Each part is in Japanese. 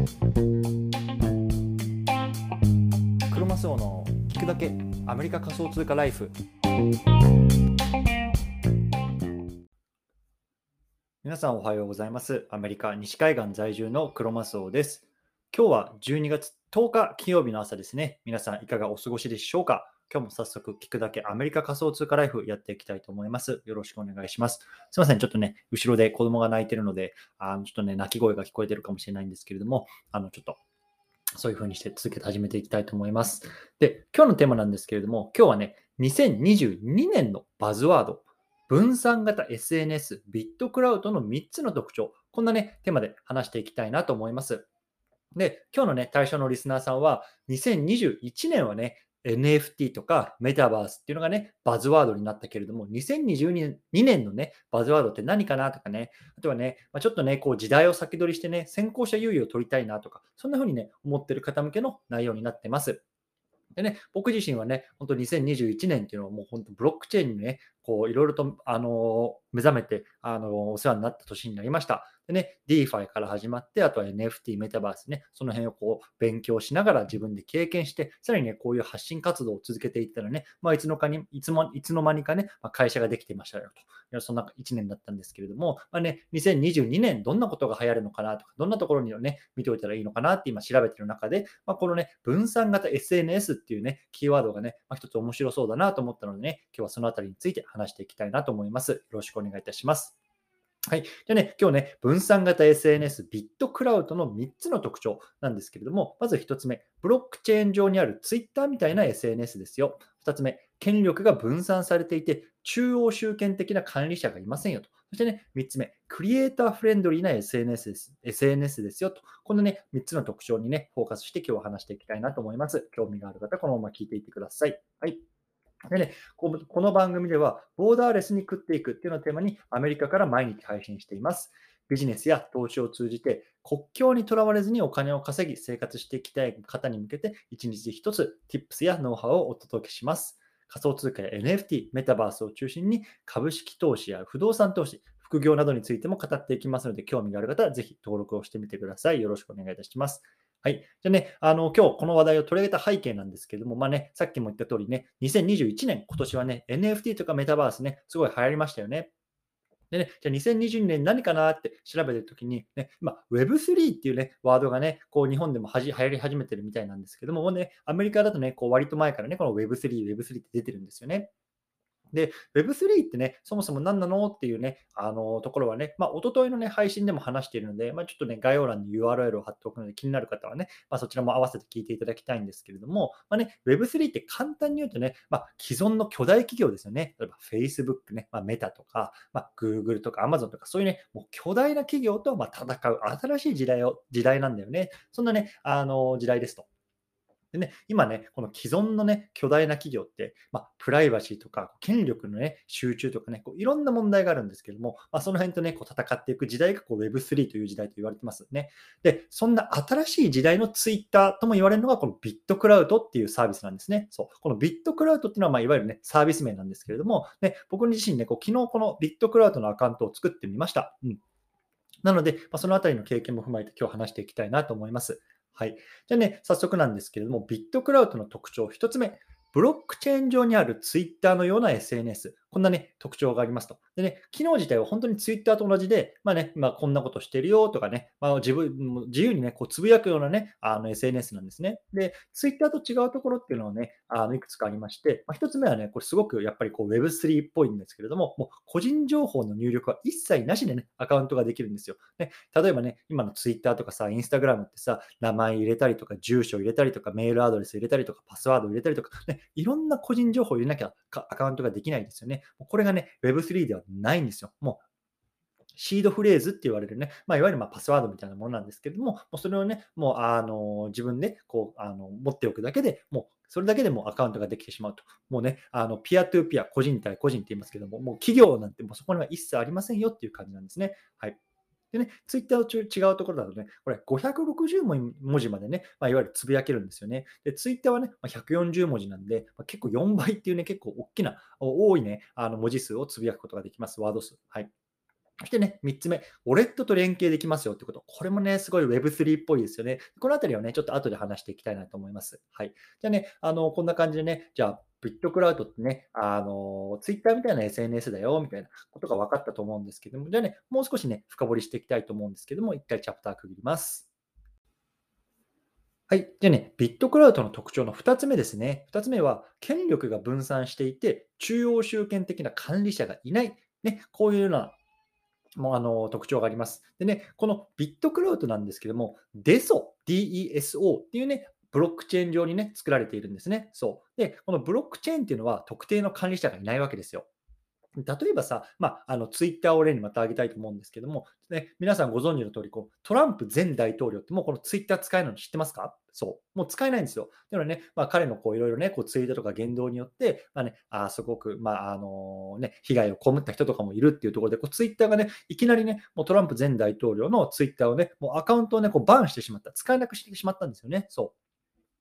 クロマスオの聞くだけアメリカ仮想通貨ライフ。皆さんおはようございます。アメリカ西海岸在住のクロマスオです。今日は12月10日金曜日の朝ですね。皆さんいかがお過ごしでしょうか？今日も早速聞くだけアメリカ仮想通貨ライフやっていきたいと思います。よろしくお願いします。すいません、ちょっとね、後ろで子供が泣いてるので、あのちょっとね、泣き声が聞こえてるかもしれないんですけれども、あのちょっとそういう風にして続けて始めていきたいと思います。で、今日のテーマなんですけれども、今日はね、2022年のバズワード、分散型 SNS、ビットクラウドの3つの特徴、こんなね、テーマで話していきたいなと思います。で、今日のね、対象のリスナーさんは、2021年はね、NFT とかメタバースっていうのがね、バズワードになったけれども、2022年のね、バズワードって何かなとかね、あとはね、まあ、ちょっとね、こう時代を先取りしてね、先行者優位を取りたいなとか、そんな風にね、思ってる方向けの内容になってます。でね、僕自身はね、本当2021年っていうのはもう本当ブロックチェーンにね、こういろいろと、あの目覚めて、あのお世話になった年になりました。でね、DeFi から始まって、あとは NFT、メタバースね、その辺をこう勉強しながら自分で経験して、さらにね、こういう発信活動を続けていったらね、まあ、いつのかにいつもいつの間にかね、まあ、会社ができていましたよと。そんな1年だったんですけれども、まあね、2022年どんなことが流行るのかなとか、どんなところにね、見ておいたらいいのかなって今調べてる中で、まあ、このね、分散型 SNS っていうね、キーワードがね、まあ、一つ面白そうだなと思ったのでね、今日はそのあたりについて話していきたいなと思います。よろしくお願いいたします。はい。じゃあね、今日ね、分散型 SNS、ビットクラウドの3つの特徴なんですけれども、まず1つ目、ブロックチェーン上にある Twitter みたいな SNS ですよ。2つ目、権力が分散されていて、中央集権的な管理者がいませんよと。そしてね、3つ目、クリエイターフレンドリーな SNS です。SNS ですよと。このね、3つの特徴にね、フォーカスして今日は話していきたいなと思います。興味がある方、このまま聞いていってください。はい。でね、この番組では、ボーダーレスに食っていくっていうのをテーマに、アメリカから毎日配信しています。ビジネスや投資を通じて、国境にとらわれずにお金を稼ぎ、生活していきたい方に向けて、一日一つ、Tips やノウハウをお届けします。仮想通貨や NFT、メタバースを中心に、株式投資や不動産投資、副業などについても語っていきますので、興味がある方はぜひ登録をしてみてください。よろしくお願いいたします。はい。じゃあね、あの、今日この話題を取り上げた背景なんですけども、まあね、さっきも言った通りね、2021年、今年はね、NFT とかメタバースね、すごい流行りましたよね。でね、じゃあ2022年何かなって調べてるときに、ね、今 Web3 っていうね、ワードがね、こう日本でもはじ流行り始めてるみたいなんですけども、もうね、アメリカだとね、こう割と前からね、この Web3、Web3 って出てるんですよね。で、Web3 ってね、そもそも何なのっていうね、あのところはね、まあ、おとといのね、配信でも話しているので、まあ、ちょっとね、概要欄に URL を貼っておくので、気になる方はね、まあ、そちらも合わせて聞いていただきたいんですけれども、まあね、Web3 って簡単に言うとね、まあ、既存の巨大企業ですよね。例えば Facebook ね、まあ、メタとか、まあ、Google とか Amazon とか、そういうね、もう巨大な企業とま戦う新しい時代を、時代なんだよね。そんなね、あの時代ですと。でね、今ね、この既存のね、巨大な企業って、まあ、プライバシーとか、権力のね、集中とかね、こういろんな問題があるんですけども、まあ、その辺とね、こう戦っていく時代がこう Web3 という時代と言われてますね。で、そんな新しい時代のツイッターとも言われるのが、このビットクラウトっていうサービスなんですね。そう。このビットクラウトっていうのは、まあ、いわゆるね、サービス名なんですけれども、ね、僕自身ね、こう昨日このビットクラウトのアカウントを作ってみました。うん。なので、まあ、そのあたりの経験も踏まえて今日話していきたいなと思います。はい。じゃあね、早速なんですけれども、ビットクラウドの特徴1つ目。ブロックチェーン上にあるツイッターのような SNS。こんなね、特徴がありますと。でね、機能自体は本当にツイッターと同じで、まあね、まあ、こんなことしてるよとかね、まあ、自分、自由にね、こうつぶやくようなね、あの SNS なんですね。で、ツイッターと違うところっていうのはね、あのいくつかありまして、まあ、1つ目はね、これすごくやっぱりこう Web3 っぽいんですけれども、もう個人情報の入力は一切なしでね、アカウントができるんですよ。ね、例えばね、今のツイッターとかさ、インスタグラムってさ、名前入れたりとか、住所入れたりとか、メールアドレス入れたりとか、パスワード入れたりとか、ね、いろんな個人情報を入れなきゃアカウントができないんですよね。これがね、Web3 ではないんですよ。もうシードフレーズって言われるね、まあ、いわゆるまパスワードみたいなものなんですけれども、もうそれをね、もうあの自分でこうあの持っておくだけでもうそれだけでもアカウントができてしまうと。もうね、あのピアトゥーピア、個人対個人って言いますけども、もう企業なんてもうそこには一切ありませんよっていう感じなんですね。はい。でね、ツイッターと違うところだとね、これ560文字までね、まあ、いわゆるつぶやけるんですよね。で、ツイッターはね、まあ、140文字なんで、まあ、結構4倍っていうね、結構大きな、多いね、あの文字数をつぶやくことができます、ワード数。はい。そしてね、3つ目、ウォレットと連携できますよってこと。これもね、すごい Web3 っぽいですよね。このあたりはね、ちょっと後で話していきたいなと思います。はい。じゃあね、あの、こんな感じでね、じゃあ、ビットクラウドってね、あの、ツイッターみたいな SNS だよ、みたいなことが分かったと思うんですけども、じゃあね、もう少しね、深掘りしていきたいと思うんですけども、一回チャプター区切ります。はい。じゃあね、ビットクラウドの特徴の2つ目ですね。2つ目は、権力が分散していて、中央集権的な管理者がいない。ね、こういうようなもあの特徴があります。でね、このビットクラウドなんですけども、DESO、DESO っていうね、ブロックチェーン上にね、作られているんですね。そう。で、このブロックチェーンっていうのは特定の管理者がいないわけですよ。例えばさ、まあ、あのツイッターを例にまた挙げたいと思うんですけども、ね、皆さんご存知の通りこり、トランプ前大統領ってもうこのツイッター使えるの知ってますか？そう。もう使えないんですよ。だからね、まあ、彼のこういろいろね、こうツイートとか言動によって、まあね、あすごく、まあ、あのね、被害を被った人とかもいるっていうところで、こうツイッターがね、いきなりね、もうトランプ前大統領のツイッターをね、もうアカウントをね、こうバンしてしまった。使えなくしてしまったんですよね。そう。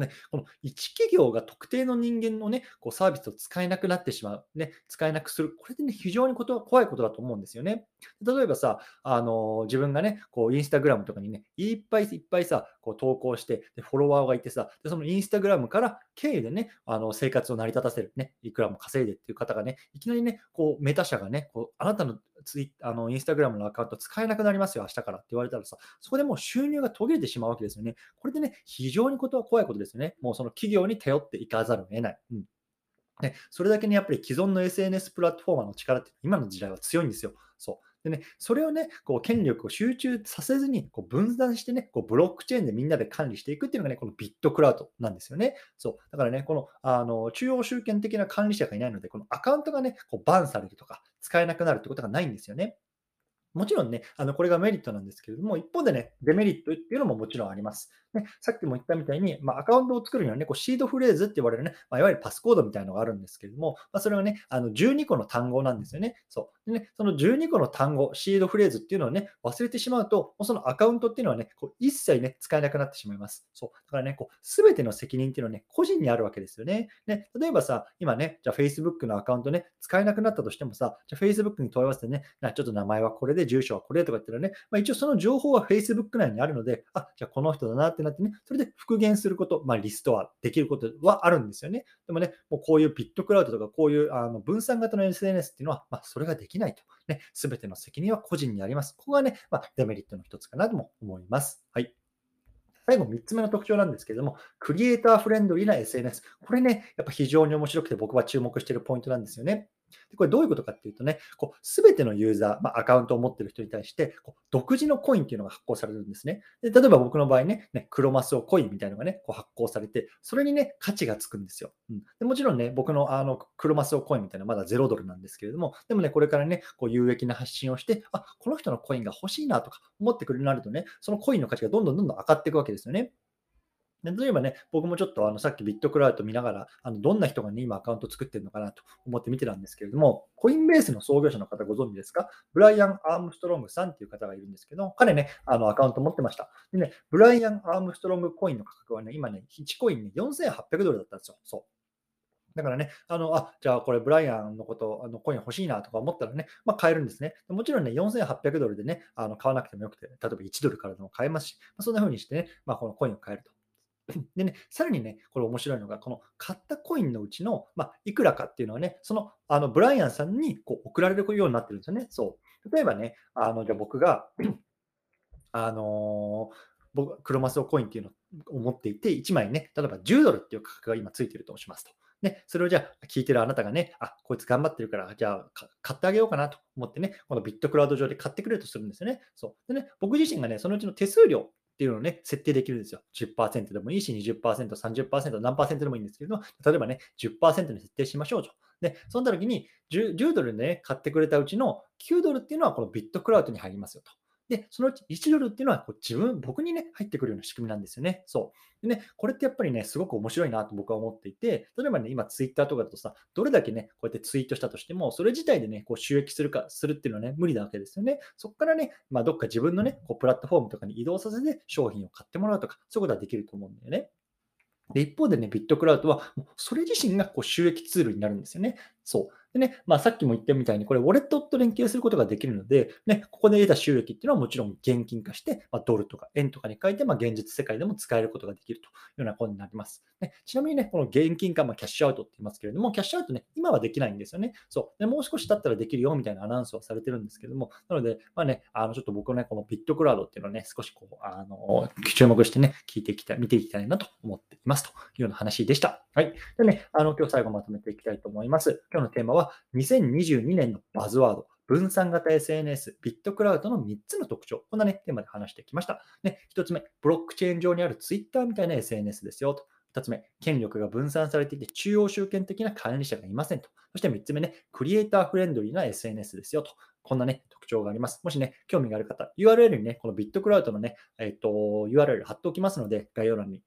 ね、この一企業が特定の人間のね、こうサービスを使えなくなってしまう、ね、使えなくする、これでね、非常にこと怖いことだと思うんですよね。例えばさ、あの自分がね、こうインスタグラムとかにね、いっぱいいっぱいさ、こう投稿して、でフォロワーがいてさ、でそのインスタグラムから経由でね、あの生活を成り立たせる、ね、いくらも稼いでっていう方がね、いきなりね、こうメタ社がね、こうあなたのツイあのインスタグラムのアカウント使えなくなりますよ、明日からって言われたらさ、そこでもう収入が途切れてしまうわけですよね。これでね、非常にことは怖いことですよね。もうその企業に頼っていかざるを得ない。うんね、それだけにやっぱり既存の SNS プラットフォーマーの力って今の時代は強いんですよ。そう。でね、それをね、こう権力を集中させずにこう分断してね、こうブロックチェーンでみんなで管理していくっていうのがね、このビットクラウドなんですよね。そう。だからね、このあの中央集権的な管理者がいないので、このアカウントがね、こうバンされるとか、使えなくなるってことがないんですよね。もちろんね、あのこれがメリットなんですけれども、一方でね、デメリットっていうのももちろんあります。ね、さっきも言ったみたいに、まあ、アカウントを作るにはね、こうシードフレーズって言われるね、まあ、いわゆるパスコードみたいなのがあるんですけれども、まあ、それはね、あの12個の単語なんですよね。そうでね。その12個の単語、シードフレーズっていうのをね、忘れてしまうと、そのアカウントっていうのはね、こう一切ね、使えなくなってしまいます。そう。だからね、こう、すべての責任っていうのはね、個人にあるわけですよね。ね、例えばさ、今ね、じゃあ Facebook のアカウントね、使えなくなったとしてもさ、じゃあ Facebook に問い合わせてね、ちょっと名前はこれで、で住所はこれとか言ったらね、まあ、一応その情報は Facebook 内にあるので、あ、じゃあこの人だなってなってね、それで復元すること、まあ、リストはできることはあるんですよね。でもね、もうこういうビットクラウドとか、こういうあの分散型の SNS っていうのは、まあ、それができないと。ね、すべての責任は個人にあります。ここがね、まあ、デメリットの一つかなとも思います。はい。最後3つ目の特徴なんですけれども、クリエイターフレンドリーな SNS。これね、やっぱ非常に面白くて僕は注目しているポイントなんですよね。でこれどういうことかっていうとね、すべてのユーザー、まあ、アカウントを持ってる人に対して、こう独自のコインっていうのが発行されるんですね。で例えば僕の場合ね、ねクロマスオコインみたいなのがね、こう発行されて、それにね、価値がつくんですよ。うん、でもちろんね、僕のあのクロマスオコインみたいなのはまだ0ドルなんですけれども、でもね、これからね、こう有益な発信をして、あ、この人のコインが欲しいなとか思ってくれるようになるとね、そのコインの価値がどんどんどんどん上がっていくわけですよね。で例えばね、僕もちょっとあのさっきビットクラウド見ながら、あのどんな人が、ね、今アカウント作ってるのかなと思って見てたんですけれども、コインベースの創業者の方ご存知ですか？ブライアン・アームストロングさんっていう方がいるんですけど、彼ね、あのアカウント持ってました。でね、ブライアン・アームストロングコインの価格はね、今ね、1コインね、4800ドルだったんですよ。そう。だからね、あの、あ、じゃあこれブライアンのこと、あのコイン欲しいなとか思ったらね、まあ買えるんですね。もちろんね、4800ドルでね、あの買わなくてもよくて、例えば1ドルからでも買えますし、まあ、そんな風にしてね、まあこのコインを買えると。でね、さらにね、これ面白いのが、この買ったコインのうちの、まあ、いくらかっていうのはね、そのあのブライアンさんにこう送られるようになってるんですよね。そう。例えばね、あのじゃあ僕が、あのー、僕、クロマスオコインっていうのを持っていて、1枚ね、例えば10ドルっていう価格が今ついてるとしますと。ね、それをじゃあ聞いてるあなたがね、あ、こいつ頑張ってるから、じゃあ買ってあげようかなと思ってね、このビットクラウド上で買ってくれるとするんですよね。そう。でね、僕自身がね、そのうちの手数料っていうのをね、設定できるんですよ。10%でもいいし、20%、30%、何でもいいんですけど、例えばね、10%に設定しましょうと。で、その時に 10, 10ドルでね、買ってくれたうちの9ドルっていうのはこのビットクラウドに入りますよと。で、そのうち1ドルっていうのはこう自分、僕にね、入ってくるような仕組みなんですよね。そう。でね、これってやっぱりね、すごく面白いなと僕は思っていて、例えばね、今ツイッターとかだとさ、どれだけね、こうやってツイートしたとしても、それ自体でね、こう収益するか、するっていうのはね、無理なわけですよね。そこからね、まあ、どっか自分のね、こうプラットフォームとかに移動させて商品を買ってもらうとか、そういうことはできると思うんだよね。で、一方でね、ビットクラウドは、それ自身がこう収益ツールになるんですよね。そう。でね、まあ、さっきも言ったみたいに、これ、ウォレットと連携することができるので、ね、ここで得た収益っていうのはもちろん現金化して、まあ、ドルとか円とかに変えて、まあ、現実世界でも使えることができるというようなことになります。ね、ちなみにね、この現金化、まあ、キャッシュアウトって言いますけれども、キャッシュアウトね、今はできないんですよね。そう。でもう少し経ったらできるよみたいなアナウンスはされてるんですけども、なので、まあね、あのちょっと僕のね、このビットクラウドっていうのをね、少しこう、あの注目してね、聞いていきたい、見ていきたいなと思っていますというような話でした。はい。でね、あの今日最後まとめていきたいと思います。今日のテーマは、は2022年のバズワード。分散型 SNS、ビットクラウドの3つの特徴。こんなね、テーマで話してきました。ね、1つ目、ブロックチェーン上にある Twitter みたいな SNS ですよと。2つ目、権力が分散されていて中央集権的な管理者がいませんと。そして3つ目ね、クリエイターフレンドリーな SNS ですよと。こんなね、特徴があります。もしね、興味がある方、URL にね、このビットクラウドのね、えっ、ー、と、URL 貼っておきますので、概要欄に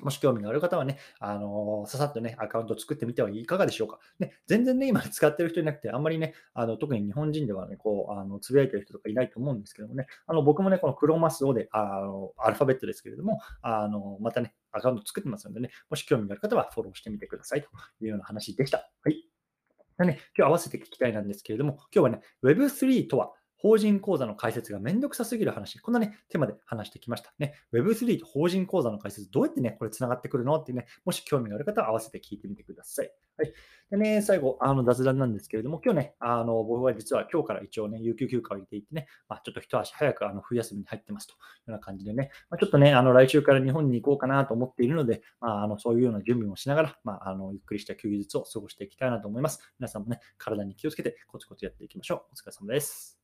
もし興味がある方はね、あのささっとね、アカウント作ってみてはいかがでしょうか。ね、全然ね、今使ってる人いなくて、あんまりね、あの特に日本人ではね、こう、あのつぶやいてる人とかいないと思うんですけどもね、あの僕もね、このクロマスオで、あのアルファベットですけれども、あのまたね、アカウント作ってますのでね、もし興味がある方はフォローしてみてくださいというような話でした。はい。でね、今日合わせて聞きたいなんですけれども、今日はね、Web3 とは法人口座の開設がめんどくさすぎる話、こんなね、テーマで話してきました。ね、Web3 と法人口座の開設、どうやってね、これ繋がってくるのってね、もし興味がある方は合わせて聞いてみてください。はい。でね、最後、あの雑談なんですけれども、今日ね、あの僕は実は今日から一応ね、有給休暇を入れていってね、まあ、ちょっと一足早くあの冬休みに入ってますというような感じでね、まあ、ちょっとね、あの来週から日本に行こうかなと思っているので、まあ、あのそういうような準備もしながら、まあ、あのゆっくりした休日を過ごしていきたいなと思います。皆さんもね、体に気をつけてコツコツやっていきましょう。お疲れ様です。